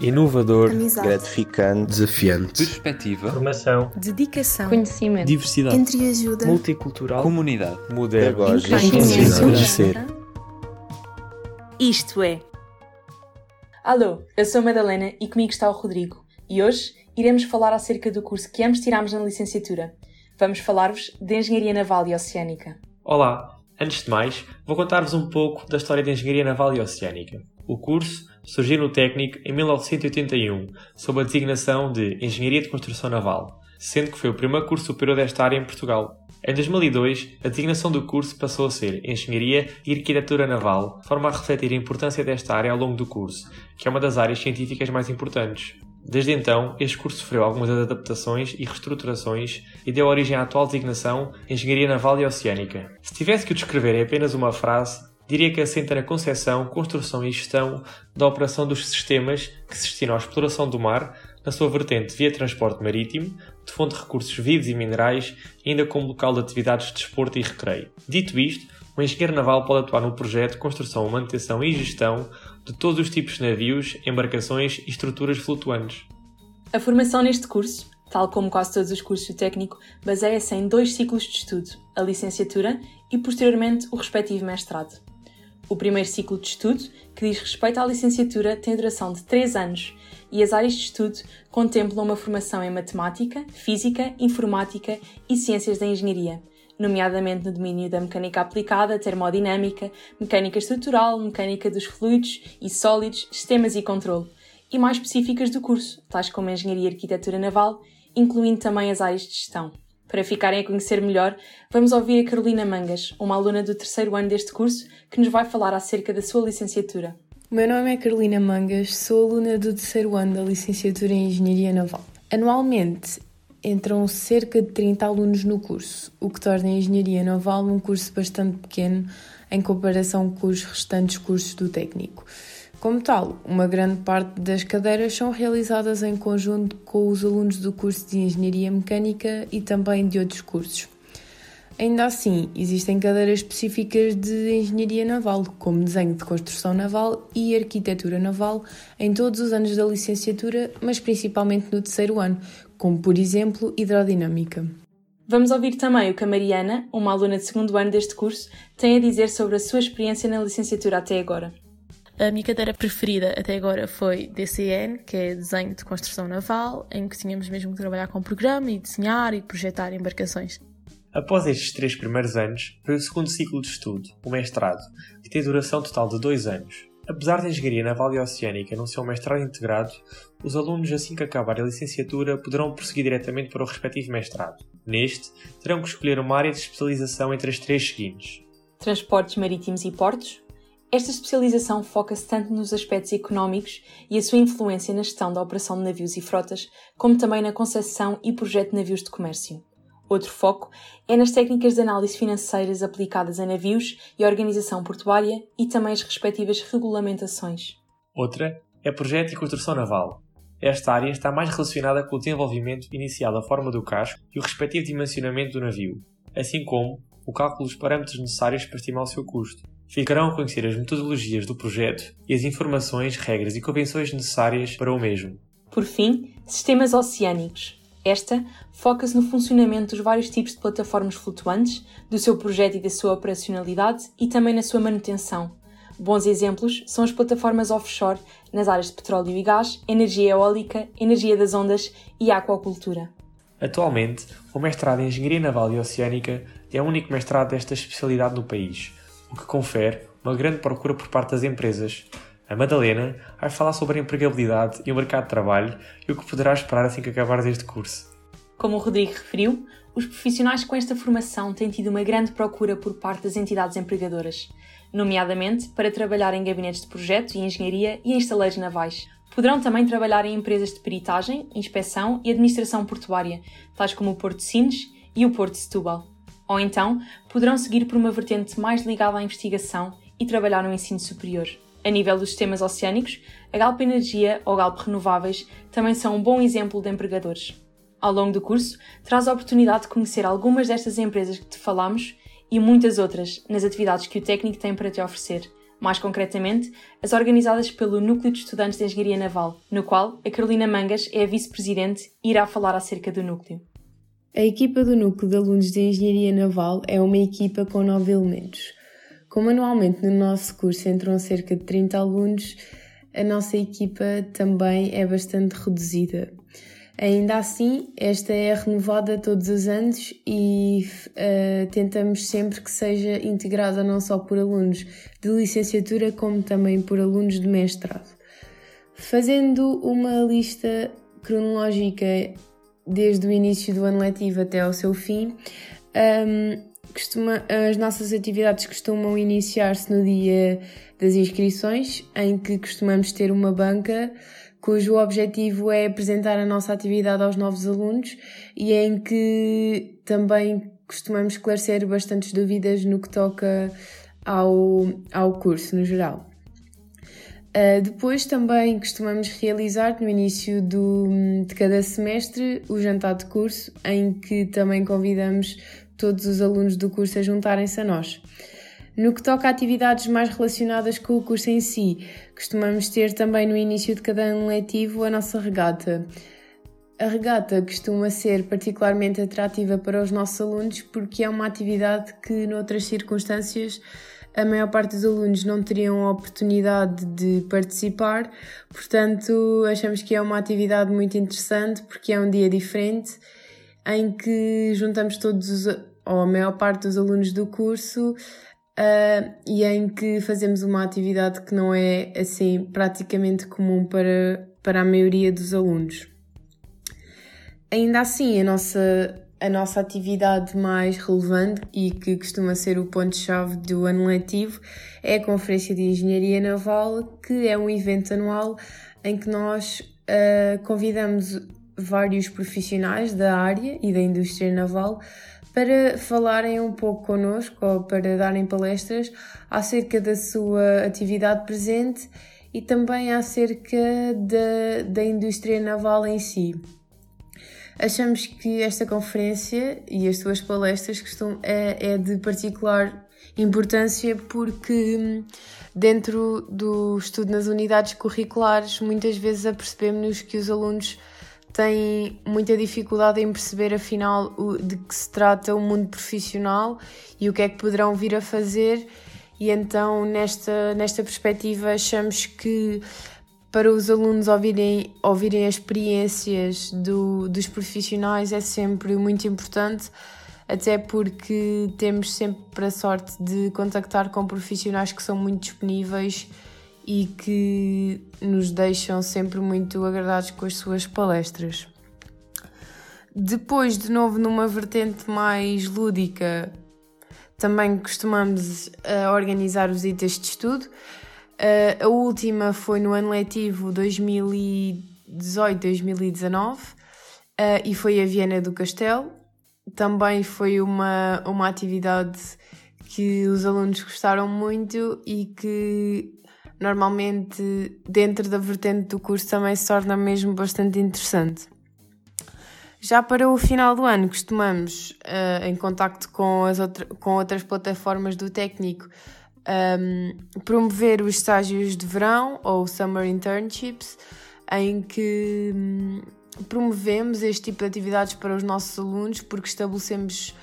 inovador, amizade, gratificante, desafiante, perspectiva, formação, dedicação, conhecimento, diversidade, entreajuda, multicultural, comunidade, moderno, conhecer. Isto é. Alô, eu sou a Madalena e comigo está o Rodrigo. E hoje iremos falar acerca do curso que ambos tirámos na licenciatura. Vamos falar-vos de Engenharia Naval e Oceânica. Olá, antes de mais, vou contar-vos um pouco da história de Engenharia Naval e Oceânica. O curso surgiu no técnico em 1981, sob a designação de Engenharia de Construção Naval, sendo que foi o primeiro curso superior desta área em Portugal. Em 2002, a designação do curso passou a ser Engenharia e Arquitetura Naval, de forma a refletir a importância desta área ao longo do curso, que é uma das áreas científicas mais importantes. Desde então, este curso sofreu algumas adaptações e reestruturações e deu origem à atual designação Engenharia Naval e Oceânica. Se tivesse que o descrever em apenas uma frase, diria que assenta na concepção, construção e gestão da operação dos sistemas que se destinam à exploração do mar, na sua vertente via transporte marítimo, de fonte de recursos vivos e minerais, ainda como local de atividades de desporto e recreio. Dito isto, o engenheiro naval pode atuar no projeto, construção, manutenção e gestão de todos os tipos de navios, embarcações e estruturas flutuantes. A formação neste curso, tal como quase todos os cursos do técnico, baseia-se em dois ciclos de estudo, a licenciatura e posteriormente o respectivo mestrado. O primeiro ciclo de estudo, que diz respeito à licenciatura, tem duração de 3 anos e as áreas de estudo contemplam uma formação em matemática, física, informática e ciências da engenharia, nomeadamente no domínio da mecânica aplicada, termodinâmica, mecânica estrutural, mecânica dos fluidos e sólidos, sistemas e controle, e mais específicas do curso, tais como engenharia e arquitetura naval, incluindo também as áreas de gestão. Para ficarem a conhecer melhor, vamos ouvir a Carolina Mangas, uma aluna do terceiro ano deste curso, que nos vai falar acerca da sua licenciatura. O meu nome é Carolina Mangas, sou aluna do terceiro ano da licenciatura em Engenharia Naval. Anualmente entram cerca de 30 alunos no curso, o que torna a Engenharia Naval um curso bastante pequeno em comparação com os restantes cursos do técnico. Como tal, uma grande parte das cadeiras são realizadas em conjunto com os alunos do curso de Engenharia Mecânica e também de outros cursos. Ainda assim, existem cadeiras específicas de Engenharia Naval, como Desenho de Construção Naval e Arquitetura Naval, em todos os anos da licenciatura, mas principalmente no terceiro ano, como por exemplo Hidrodinâmica. Vamos ouvir também o que a Mariana, uma aluna de segundo ano deste curso, tem a dizer sobre a sua experiência na licenciatura até agora. A minha cadeira preferida até agora foi DCN, que é Desenho de Construção Naval, em que tínhamos mesmo que trabalhar com o programa e desenhar e projetar embarcações. Após estes três primeiros anos, veio o segundo ciclo de estudo, o mestrado, que tem duração total de dois anos. Apesar da Engenharia Naval e Oceânica não ser um mestrado integrado, os alunos, assim que acabarem a licenciatura, poderão prosseguir diretamente para o respectivo mestrado. Neste, terão que escolher uma área de especialização entre as três seguintes: Transportes marítimos e portos, esta especialização foca-se tanto nos aspectos económicos e a sua influência na gestão da operação de navios e frotas, como também na concessão e projeto de navios de comércio. Outro foco é nas técnicas de análise financeiras aplicadas a navios e organização portuária e também as respectivas regulamentações. Outra é projeto e construção naval. Esta área está mais relacionada com o desenvolvimento inicial da forma do casco e o respectivo dimensionamento do navio, assim como o cálculo dos parâmetros necessários para estimar o seu custo ficarão a conhecer as metodologias do projeto e as informações, regras e convenções necessárias para o mesmo. Por fim, sistemas oceânicos. Esta foca-se no funcionamento dos vários tipos de plataformas flutuantes, do seu projeto e da sua operacionalidade e também na sua manutenção. Bons exemplos são as plataformas offshore nas áreas de petróleo e gás, energia eólica, energia das ondas e aquacultura. Atualmente, o mestrado em Engenharia Naval e Oceânica é o único mestrado desta especialidade no país o que confere uma grande procura por parte das empresas. A Madalena vai falar sobre a empregabilidade e o mercado de trabalho e o que poderá esperar assim que acabares este curso. Como o Rodrigo referiu, os profissionais com esta formação têm tido uma grande procura por parte das entidades empregadoras, nomeadamente para trabalhar em gabinetes de projeto e engenharia e em estaleiros navais. Poderão também trabalhar em empresas de peritagem, inspeção e administração portuária, tais como o Porto de Sines e o Porto de Setúbal ou então poderão seguir por uma vertente mais ligada à investigação e trabalhar no ensino superior. A nível dos sistemas oceânicos, a Galp Energia ou Galp Renováveis também são um bom exemplo de empregadores. Ao longo do curso, traz a oportunidade de conhecer algumas destas empresas que te falamos e muitas outras nas atividades que o técnico tem para te oferecer, mais concretamente, as organizadas pelo Núcleo de Estudantes de Engenharia Naval, no qual a Carolina Mangas é a vice-presidente e irá falar acerca do núcleo. A equipa do Núcleo de Alunos de Engenharia Naval é uma equipa com nove elementos. Como anualmente no nosso curso entram cerca de 30 alunos, a nossa equipa também é bastante reduzida. Ainda assim, esta é renovada todos os anos e uh, tentamos sempre que seja integrada não só por alunos de licenciatura, como também por alunos de mestrado. Fazendo uma lista cronológica desde o início do ano letivo até ao seu fim, um, costuma, as nossas atividades costumam iniciar-se no dia das inscrições, em que costumamos ter uma banca cujo objetivo é apresentar a nossa atividade aos novos alunos e em que também costumamos esclarecer bastantes dúvidas no que toca ao, ao curso no geral. Uh, depois também costumamos realizar no início do, de cada semestre o jantar de curso, em que também convidamos todos os alunos do curso a juntarem-se a nós. No que toca a atividades mais relacionadas com o curso em si, costumamos ter também no início de cada ano letivo a nossa regata. A regata costuma ser particularmente atrativa para os nossos alunos porque é uma atividade que, noutras circunstâncias, a maior parte dos alunos não teriam a oportunidade de participar, portanto, achamos que é uma atividade muito interessante porque é um dia diferente em que juntamos todos os, ou a maior parte dos alunos do curso uh, e em que fazemos uma atividade que não é assim praticamente comum para, para a maioria dos alunos. Ainda assim, a nossa, a nossa atividade mais relevante e que costuma ser o ponto-chave do ano letivo é a Conferência de Engenharia Naval, que é um evento anual em que nós uh, convidamos vários profissionais da área e da indústria naval para falarem um pouco connosco ou para darem palestras acerca da sua atividade presente e também acerca da, da indústria naval em si. Achamos que esta conferência e as suas palestras costum, é, é de particular importância porque dentro do estudo nas unidades curriculares muitas vezes apercebemos-nos que os alunos têm muita dificuldade em perceber afinal de que se trata o mundo profissional e o que é que poderão vir a fazer. E então nesta, nesta perspectiva achamos que para os alunos ouvirem, ouvirem as experiências do, dos profissionais é sempre muito importante, até porque temos sempre a sorte de contactar com profissionais que são muito disponíveis e que nos deixam sempre muito agradados com as suas palestras. Depois, de novo, numa vertente mais lúdica, também costumamos uh, organizar visitas de estudo. Uh, a última foi no ano letivo 2018-2019 uh, e foi a Viena do Castelo. Também foi uma, uma atividade que os alunos gostaram muito e que normalmente dentro da vertente do curso também se torna mesmo bastante interessante. Já para o final do ano, costumamos, uh, em contacto com, as outra, com outras plataformas do técnico, um, promover os estágios de verão ou summer internships, em que um, promovemos este tipo de atividades para os nossos alunos, porque estabelecemos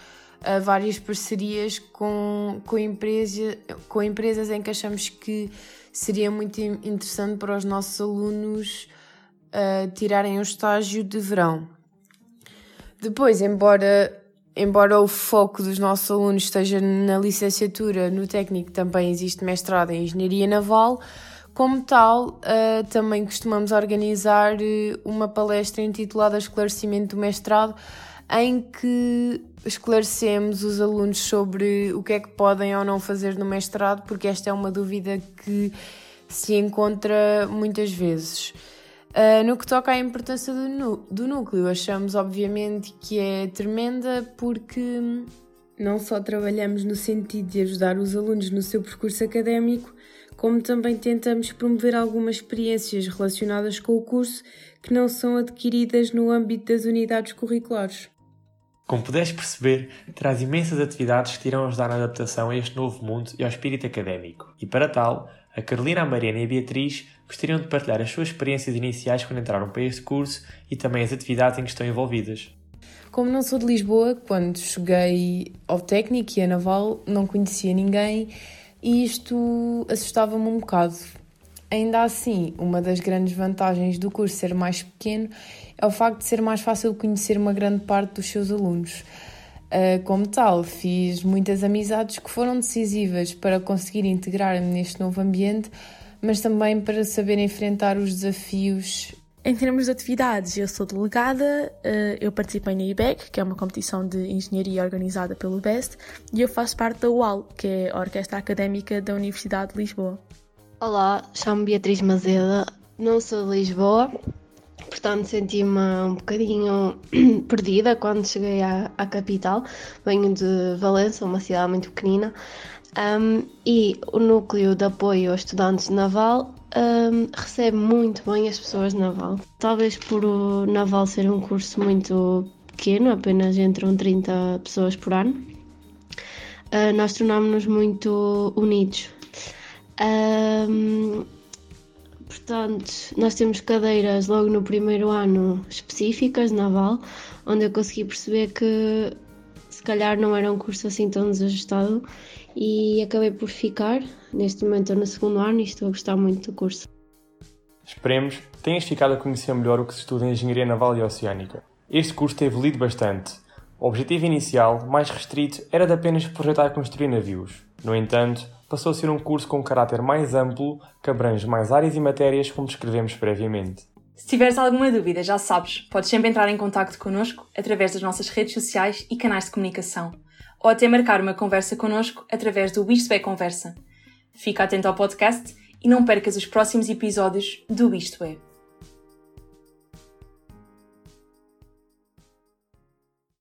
uh, várias parcerias com, com, empresa, com empresas em que achamos que seria muito interessante para os nossos alunos uh, tirarem o estágio de verão. Depois, embora, embora o foco dos nossos alunos esteja na licenciatura, no técnico também existe mestrado em Engenharia Naval, como tal, uh, também costumamos organizar uma palestra intitulada Esclarecimento do Mestrado, em que esclarecemos os alunos sobre o que é que podem ou não fazer no mestrado, porque esta é uma dúvida que se encontra muitas vezes. Uh, no que toca à importância do, do núcleo, achamos obviamente que é tremenda porque não só trabalhamos no sentido de ajudar os alunos no seu percurso académico, como também tentamos promover algumas experiências relacionadas com o curso que não são adquiridas no âmbito das unidades curriculares. Como puderes perceber, traz imensas atividades que irão ajudar na adaptação a este novo mundo e ao espírito académico. E para tal, a Carolina, a Mariana e a Beatriz gostariam de partilhar as suas experiências iniciais quando entraram para este curso e também as atividades em que estão envolvidas. Como não sou de Lisboa, quando cheguei ao técnico e a naval, não conhecia ninguém e isto assustava-me um bocado. Ainda assim, uma das grandes vantagens do curso ser mais pequeno é o facto de ser mais fácil conhecer uma grande parte dos seus alunos. Ah, como tal, fiz muitas amizades que foram decisivas para conseguir integrar-me neste novo ambiente, mas também para saber enfrentar os desafios. Em termos de atividades, eu sou delegada, ah, eu participei na IBEC, que é uma competição de engenharia organizada pelo BEST, e eu faço parte da UAL, que é a Orquestra Académica da Universidade de Lisboa. Olá, chamo-me Beatriz Mazeda, não sou de Lisboa, portanto senti-me um bocadinho perdida quando cheguei à, à, capital. Venho de Valença, uma cidade muito pequenina, um, e o núcleo de apoio aos estudantes de Naval um, recebe muito bem as pessoas de Naval. Talvez por o Naval ser um curso muito pequeno, apenas entram 30 pessoas por ano, uh, nós tornámos-nos muito unidos um, portanto, nós temos cadeiras logo no primeiro ano específicas, naval, onde eu consegui perceber que se calhar não era um curso assim tão desajustado e acabei por ficar. Neste momento estou no segundo ano e estou a gostar muito do curso. Esperemos que tenhas ficado a conhecer melhor o que se estuda em Engenharia Naval e Oceânica. Este curso tem evoluído bastante. O objetivo inicial, mais restrito, era de apenas projetar e construir navios. No entanto, passou a ser um curso com um caráter mais amplo, que abrange mais áreas e matérias, como descrevemos previamente. Se tiveres alguma dúvida, já sabes, podes sempre entrar em contato connosco através das nossas redes sociais e canais de comunicação, ou até marcar uma conversa connosco através do Isto é Conversa. Fica atento ao podcast e não percas os próximos episódios do Isto é.